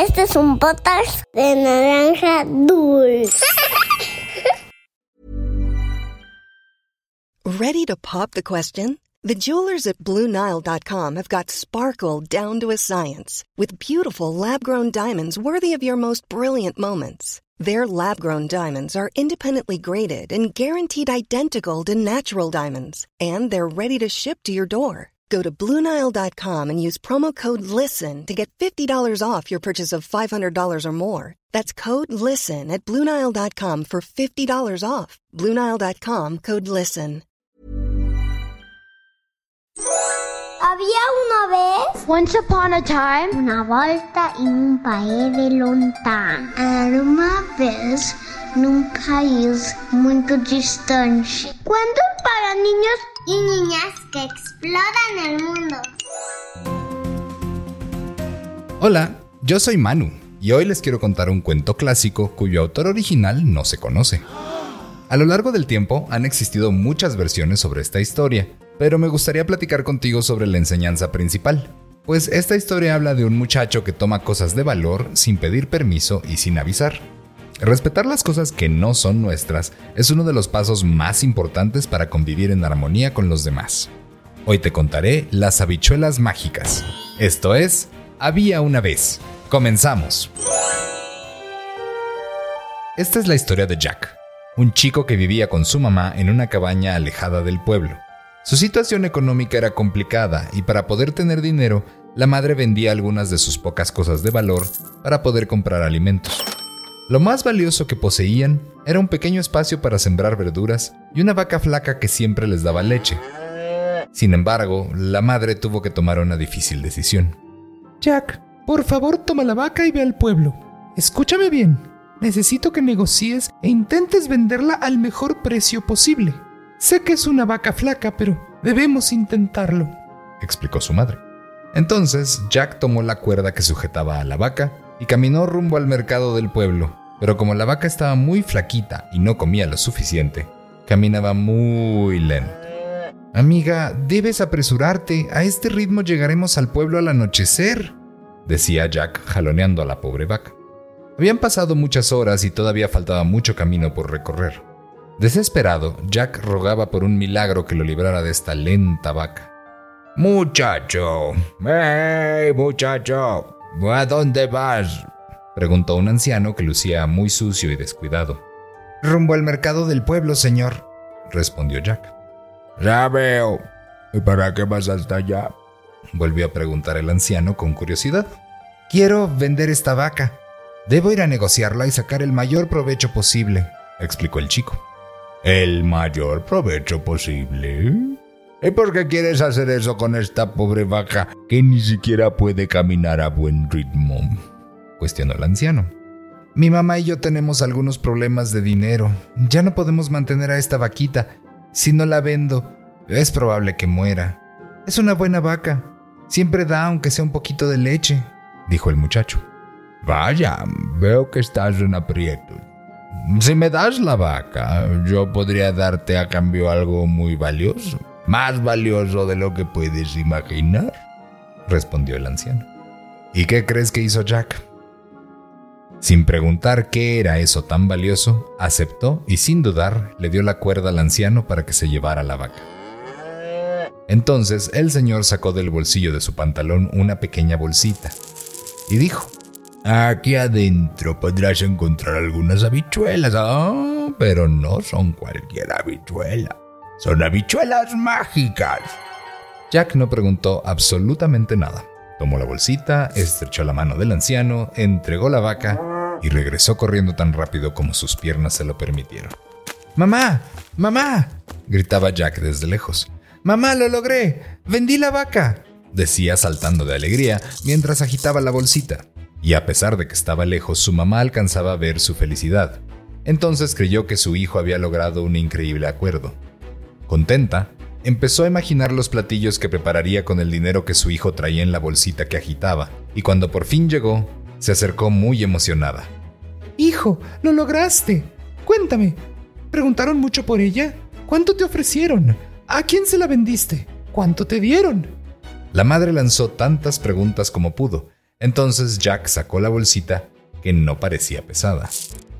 Este es un de naranja dulce. Ready to pop the question? The jewelers at BlueNile.com have got sparkle down to a science with beautiful lab grown diamonds worthy of your most brilliant moments. Their lab grown diamonds are independently graded and guaranteed identical to natural diamonds, and they're ready to ship to your door. Go to Bluenile.com and use promo code LISTEN to get $50 off your purchase of $500 or more. That's code LISTEN at Bluenile.com for $50 off. Bluenile.com code LISTEN. Había una vez Once upon a time, una volta en un país de lontano. Era uma vez num país muito distante. Cuentos para niños y niñas que exploran el mundo. Hola, yo soy Manu y hoy les quiero contar un cuento clásico cuyo autor original no se conoce. A lo largo del tiempo han existido muchas versiones sobre esta historia, pero me gustaría platicar contigo sobre la enseñanza principal. Pues esta historia habla de un muchacho que toma cosas de valor sin pedir permiso y sin avisar. Respetar las cosas que no son nuestras es uno de los pasos más importantes para convivir en armonía con los demás. Hoy te contaré las habichuelas mágicas. Esto es, había una vez. Comenzamos. Esta es la historia de Jack, un chico que vivía con su mamá en una cabaña alejada del pueblo. Su situación económica era complicada y para poder tener dinero, la madre vendía algunas de sus pocas cosas de valor para poder comprar alimentos. Lo más valioso que poseían era un pequeño espacio para sembrar verduras y una vaca flaca que siempre les daba leche. Sin embargo, la madre tuvo que tomar una difícil decisión. Jack, por favor toma la vaca y ve al pueblo. Escúchame bien. Necesito que negocies e intentes venderla al mejor precio posible. Sé que es una vaca flaca, pero debemos intentarlo. explicó su madre. Entonces, Jack tomó la cuerda que sujetaba a la vaca y caminó rumbo al mercado del pueblo, pero como la vaca estaba muy flaquita y no comía lo suficiente, caminaba muy lento. Amiga, debes apresurarte, a este ritmo llegaremos al pueblo al anochecer, decía Jack jaloneando a la pobre vaca. Habían pasado muchas horas y todavía faltaba mucho camino por recorrer. Desesperado, Jack rogaba por un milagro que lo librara de esta lenta vaca. Muchacho, ¡hey, muchacho! ¿A dónde vas? Preguntó un anciano que lucía muy sucio y descuidado. Rumbo al mercado del pueblo, señor, respondió Jack. Ya veo. ¿Y para qué vas hasta allá? volvió a preguntar el anciano con curiosidad. Quiero vender esta vaca. Debo ir a negociarla y sacar el mayor provecho posible, explicó el chico. ¿El mayor provecho posible? ¿Y por qué quieres hacer eso con esta pobre vaca que ni siquiera puede caminar a buen ritmo? Cuestionó el anciano. Mi mamá y yo tenemos algunos problemas de dinero. Ya no podemos mantener a esta vaquita. Si no la vendo, es probable que muera. Es una buena vaca. Siempre da aunque sea un poquito de leche, dijo el muchacho. Vaya, veo que estás en aprietos. Si me das la vaca, yo podría darte a cambio algo muy valioso. Más valioso de lo que puedes imaginar, respondió el anciano. ¿Y qué crees que hizo Jack? Sin preguntar qué era eso tan valioso, aceptó y sin dudar le dio la cuerda al anciano para que se llevara la vaca. Entonces el señor sacó del bolsillo de su pantalón una pequeña bolsita y dijo, Aquí adentro podrás encontrar algunas habichuelas, ah, pero no son cualquier habichuela, son habichuelas mágicas. Jack no preguntó absolutamente nada. Tomó la bolsita, estrechó la mano del anciano, entregó la vaca y regresó corriendo tan rápido como sus piernas se lo permitieron. ¡Mamá! ¡Mamá! gritaba Jack desde lejos. ¡Mamá, lo logré! ¡Vendí la vaca! decía saltando de alegría mientras agitaba la bolsita. Y a pesar de que estaba lejos, su mamá alcanzaba a ver su felicidad. Entonces creyó que su hijo había logrado un increíble acuerdo. Contenta, empezó a imaginar los platillos que prepararía con el dinero que su hijo traía en la bolsita que agitaba, y cuando por fin llegó, se acercó muy emocionada. Hijo, lo lograste. Cuéntame, ¿preguntaron mucho por ella? ¿Cuánto te ofrecieron? ¿A quién se la vendiste? ¿Cuánto te dieron? La madre lanzó tantas preguntas como pudo, Entonces Jack sacó la bolsita, que no parecía pesada.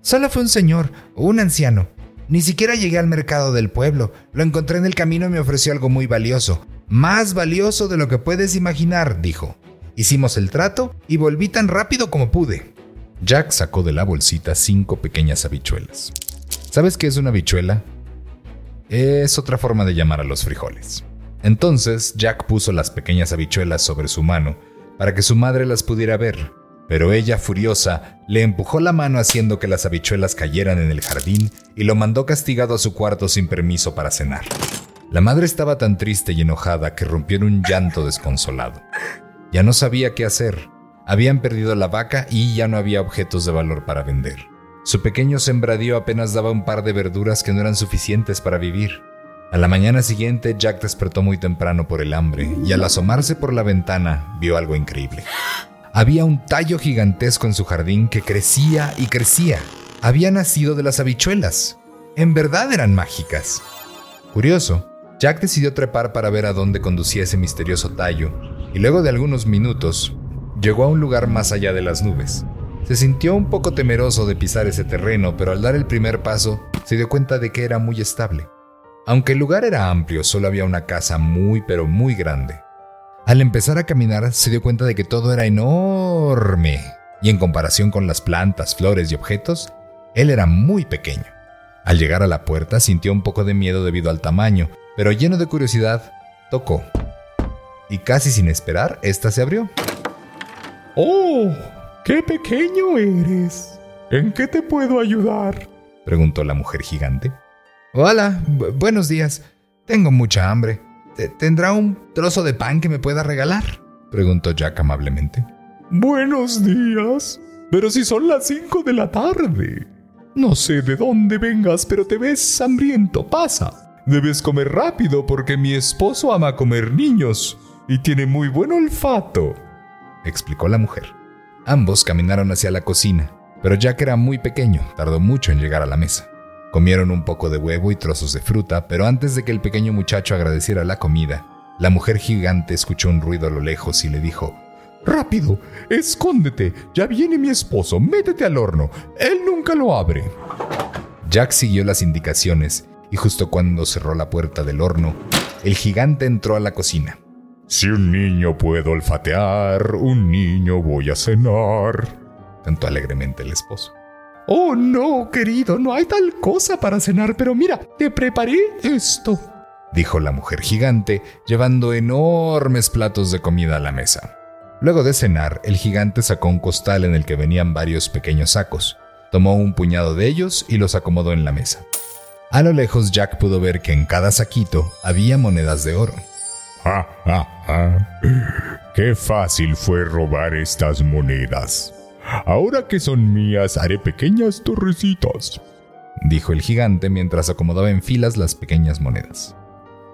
Solo fue un señor, un anciano. Ni siquiera llegué al mercado del pueblo. Lo encontré en el camino y me ofreció algo muy valioso. Más valioso de lo que puedes imaginar, dijo. Hicimos el trato y volví tan rápido como pude. Jack sacó de la bolsita cinco pequeñas habichuelas. ¿Sabes qué es una habichuela? Es otra forma de llamar a los frijoles. Entonces Jack puso las pequeñas habichuelas sobre su mano para que su madre las pudiera ver, pero ella, furiosa, le empujó la mano haciendo que las habichuelas cayeran en el jardín y lo mandó castigado a su cuarto sin permiso para cenar. La madre estaba tan triste y enojada que rompió en un llanto desconsolado. Ya no sabía qué hacer. Habían perdido la vaca y ya no había objetos de valor para vender. Su pequeño sembradío apenas daba un par de verduras que no eran suficientes para vivir. A la mañana siguiente, Jack despertó muy temprano por el hambre y al asomarse por la ventana vio algo increíble. Había un tallo gigantesco en su jardín que crecía y crecía. Había nacido de las habichuelas. En verdad eran mágicas. Curioso, Jack decidió trepar para ver a dónde conducía ese misterioso tallo, y luego de algunos minutos, llegó a un lugar más allá de las nubes. Se sintió un poco temeroso de pisar ese terreno, pero al dar el primer paso, se dio cuenta de que era muy estable. Aunque el lugar era amplio, solo había una casa muy pero muy grande. Al empezar a caminar se dio cuenta de que todo era enorme, y en comparación con las plantas, flores y objetos, él era muy pequeño. Al llegar a la puerta sintió un poco de miedo debido al tamaño, pero lleno de curiosidad, tocó. Y casi sin esperar, ésta se abrió. ¡Oh! ¡Qué pequeño eres! ¿En qué te puedo ayudar? preguntó la mujer gigante. Hola, buenos días. Tengo mucha hambre. ¿Tendrá un trozo de pan que me pueda regalar? preguntó Jack amablemente. Buenos días. Pero si son las cinco de la tarde. No sé de dónde vengas, pero te ves hambriento. Pasa. Debes comer rápido porque mi esposo ama comer niños y tiene muy buen olfato, explicó la mujer. Ambos caminaron hacia la cocina, pero Jack era muy pequeño, tardó mucho en llegar a la mesa. Comieron un poco de huevo y trozos de fruta, pero antes de que el pequeño muchacho agradeciera la comida, la mujer gigante escuchó un ruido a lo lejos y le dijo, Rápido, escóndete, ya viene mi esposo, métete al horno, él nunca lo abre. Jack siguió las indicaciones y justo cuando cerró la puerta del horno, el gigante entró a la cocina. Si un niño puedo olfatear, un niño voy a cenar, cantó alegremente el esposo. Oh, no, querido, no hay tal cosa para cenar, pero mira, te preparé esto, dijo la mujer gigante, llevando enormes platos de comida a la mesa. Luego de cenar, el gigante sacó un costal en el que venían varios pequeños sacos, tomó un puñado de ellos y los acomodó en la mesa. A lo lejos Jack pudo ver que en cada saquito había monedas de oro. ¡Ja, ja, ja! ¡Qué fácil fue robar estas monedas! Ahora que son mías, haré pequeñas torrecitas, dijo el gigante mientras acomodaba en filas las pequeñas monedas.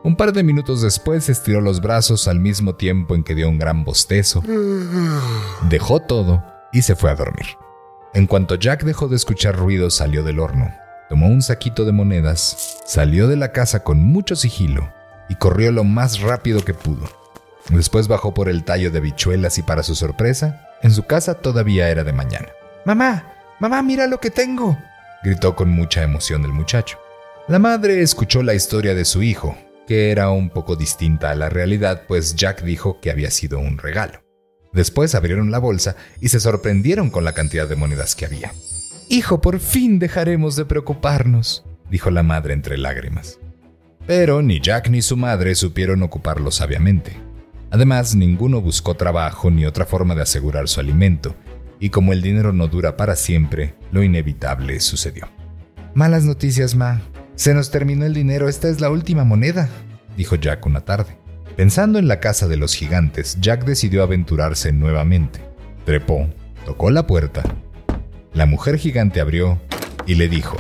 Un par de minutos después estiró los brazos al mismo tiempo en que dio un gran bostezo. Dejó todo y se fue a dormir. En cuanto Jack dejó de escuchar ruidos, salió del horno, tomó un saquito de monedas, salió de la casa con mucho sigilo y corrió lo más rápido que pudo. Después bajó por el tallo de bichuelas y para su sorpresa, en su casa todavía era de mañana. Mamá, mamá, mira lo que tengo, gritó con mucha emoción el muchacho. La madre escuchó la historia de su hijo, que era un poco distinta a la realidad, pues Jack dijo que había sido un regalo. Después abrieron la bolsa y se sorprendieron con la cantidad de monedas que había. Hijo, por fin dejaremos de preocuparnos, dijo la madre entre lágrimas. Pero ni Jack ni su madre supieron ocuparlo sabiamente. Además, ninguno buscó trabajo ni otra forma de asegurar su alimento, y como el dinero no dura para siempre, lo inevitable sucedió. Malas noticias, Ma. Se nos terminó el dinero, esta es la última moneda, dijo Jack una tarde. Pensando en la casa de los gigantes, Jack decidió aventurarse nuevamente. Trepó, tocó la puerta. La mujer gigante abrió y le dijo,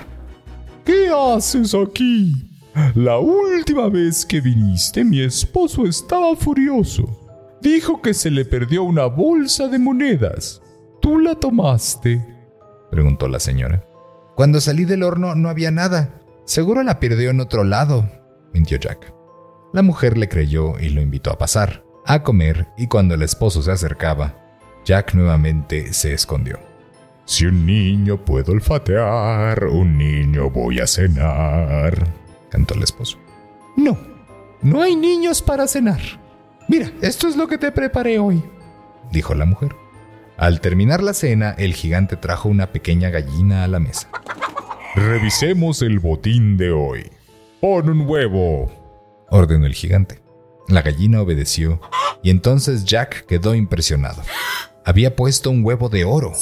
¿Qué haces aquí? La última vez que viniste mi esposo estaba furioso. Dijo que se le perdió una bolsa de monedas. ¿Tú la tomaste? preguntó la señora. Cuando salí del horno no había nada. Seguro la perdió en otro lado, mintió Jack. La mujer le creyó y lo invitó a pasar, a comer, y cuando el esposo se acercaba, Jack nuevamente se escondió. Si un niño puedo olfatear, un niño voy a cenar, cantó el esposo. No, no hay niños para cenar. Mira, esto es lo que te preparé hoy, dijo la mujer. Al terminar la cena, el gigante trajo una pequeña gallina a la mesa. Revisemos el botín de hoy. Pon un huevo, ordenó el gigante. La gallina obedeció y entonces Jack quedó impresionado. Había puesto un huevo de oro.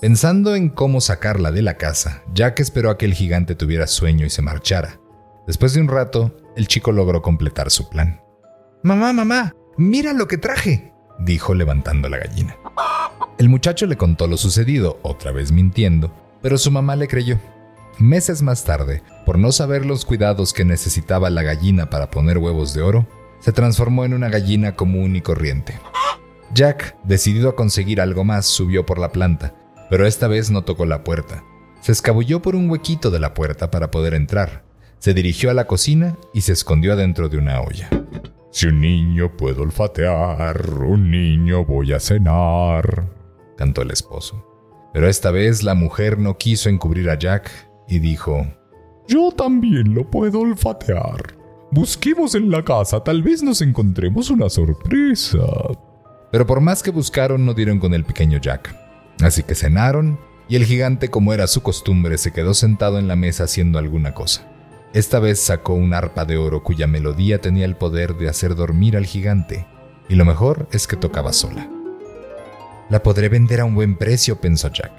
Pensando en cómo sacarla de la casa, Jack esperó a que el gigante tuviera sueño y se marchara. Después de un rato, el chico logró completar su plan. Mamá, mamá, mira lo que traje, dijo levantando la gallina. El muchacho le contó lo sucedido, otra vez mintiendo, pero su mamá le creyó. Meses más tarde, por no saber los cuidados que necesitaba la gallina para poner huevos de oro, se transformó en una gallina común y corriente. Jack, decidido a conseguir algo más, subió por la planta, pero esta vez no tocó la puerta. Se escabulló por un huequito de la puerta para poder entrar. Se dirigió a la cocina y se escondió adentro de una olla. Si un niño puedo olfatear, un niño voy a cenar, cantó el esposo. Pero esta vez la mujer no quiso encubrir a Jack y dijo, Yo también lo puedo olfatear. Busquemos en la casa, tal vez nos encontremos una sorpresa. Pero por más que buscaron no dieron con el pequeño Jack. Así que cenaron y el gigante como era su costumbre se quedó sentado en la mesa haciendo alguna cosa. Esta vez sacó un arpa de oro cuya melodía tenía el poder de hacer dormir al gigante, y lo mejor es que tocaba sola. La podré vender a un buen precio, pensó Jack.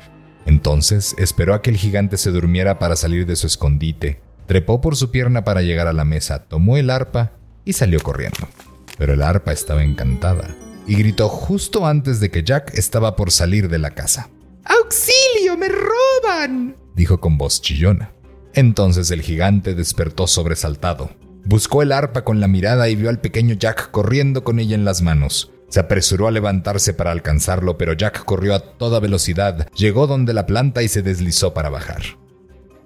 Entonces esperó a que el gigante se durmiera para salir de su escondite, trepó por su pierna para llegar a la mesa, tomó el arpa y salió corriendo. Pero el arpa estaba encantada y gritó justo antes de que Jack estaba por salir de la casa. ¡Auxilio! ¡Me roban! dijo con voz chillona. Entonces el gigante despertó sobresaltado. Buscó el arpa con la mirada y vio al pequeño Jack corriendo con ella en las manos. Se apresuró a levantarse para alcanzarlo, pero Jack corrió a toda velocidad, llegó donde la planta y se deslizó para bajar.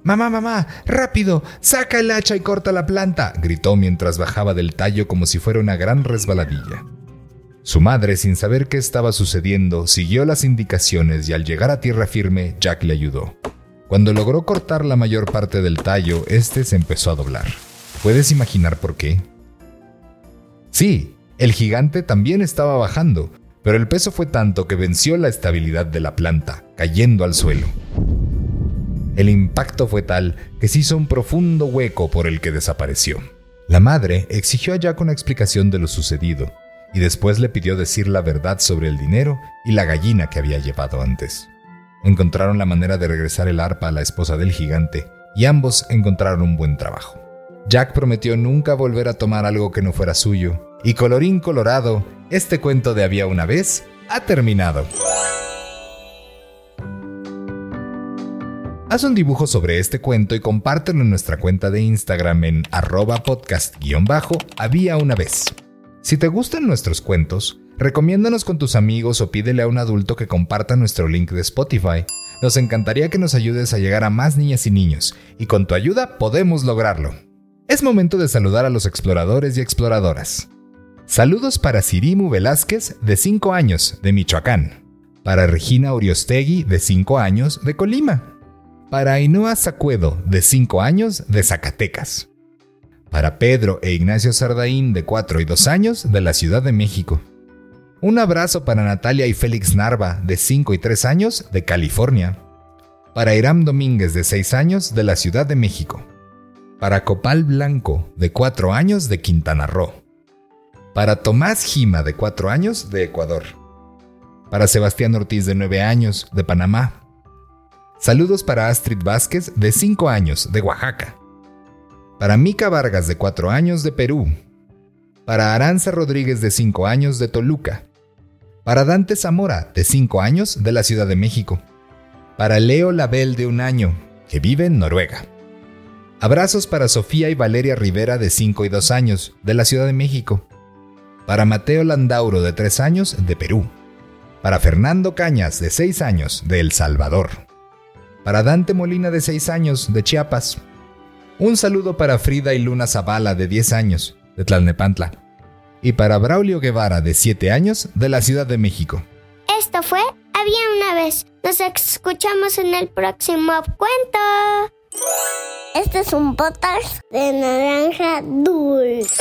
Mamá, mamá, rápido, saca el hacha y corta la planta, gritó mientras bajaba del tallo como si fuera una gran resbaladilla. Su madre, sin saber qué estaba sucediendo, siguió las indicaciones y al llegar a tierra firme, Jack le ayudó. Cuando logró cortar la mayor parte del tallo, este se empezó a doblar. ¿Puedes imaginar por qué? Sí, el gigante también estaba bajando, pero el peso fue tanto que venció la estabilidad de la planta, cayendo al suelo. El impacto fue tal que se hizo un profundo hueco por el que desapareció. La madre exigió a Jack una explicación de lo sucedido y después le pidió decir la verdad sobre el dinero y la gallina que había llevado antes. Encontraron la manera de regresar el arpa a la esposa del gigante y ambos encontraron un buen trabajo. Jack prometió nunca volver a tomar algo que no fuera suyo y colorín colorado, este cuento de había una vez ha terminado. Haz un dibujo sobre este cuento y compártelo en nuestra cuenta de Instagram en arroba podcast-había una vez. Si te gustan nuestros cuentos, recomiéndanos con tus amigos o pídele a un adulto que comparta nuestro link de Spotify. Nos encantaría que nos ayudes a llegar a más niñas y niños, y con tu ayuda podemos lograrlo. Es momento de saludar a los exploradores y exploradoras. Saludos para Sirimu Velázquez, de 5 años, de Michoacán. Para Regina Oriostegui, de 5 años, de Colima. Para Ainhoa Sacuedo, de 5 años, de Zacatecas. Para Pedro e Ignacio Sardaín, de 4 y 2 años, de la Ciudad de México. Un abrazo para Natalia y Félix Narva, de 5 y 3 años, de California. Para Iram Domínguez, de 6 años, de la Ciudad de México. Para Copal Blanco, de 4 años, de Quintana Roo. Para Tomás Gima, de 4 años, de Ecuador. Para Sebastián Ortiz, de 9 años, de Panamá. Saludos para Astrid Vázquez, de 5 años, de Oaxaca. Para Mica Vargas, de 4 años, de Perú. Para Aranza Rodríguez, de 5 años, de Toluca. Para Dante Zamora, de 5 años, de la Ciudad de México. Para Leo Label, de 1 año, que vive en Noruega. Abrazos para Sofía y Valeria Rivera, de 5 y 2 años, de la Ciudad de México. Para Mateo Landauro de 3 años de Perú, para Fernando Cañas de 6 años de El Salvador, para Dante Molina de 6 años de Chiapas, un saludo para Frida y Luna Zavala de 10 años de Tlalnepantla y para Braulio Guevara de 7 años de la Ciudad de México. Esto fue Había una vez. Nos escuchamos en el próximo cuento. Este es un podcast de naranja dulce.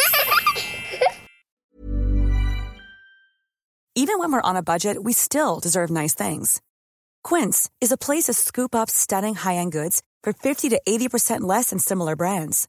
Even when we're on a budget, we still deserve nice things. Quince is a place to scoop up stunning high-end goods for 50 to 80% less than similar brands.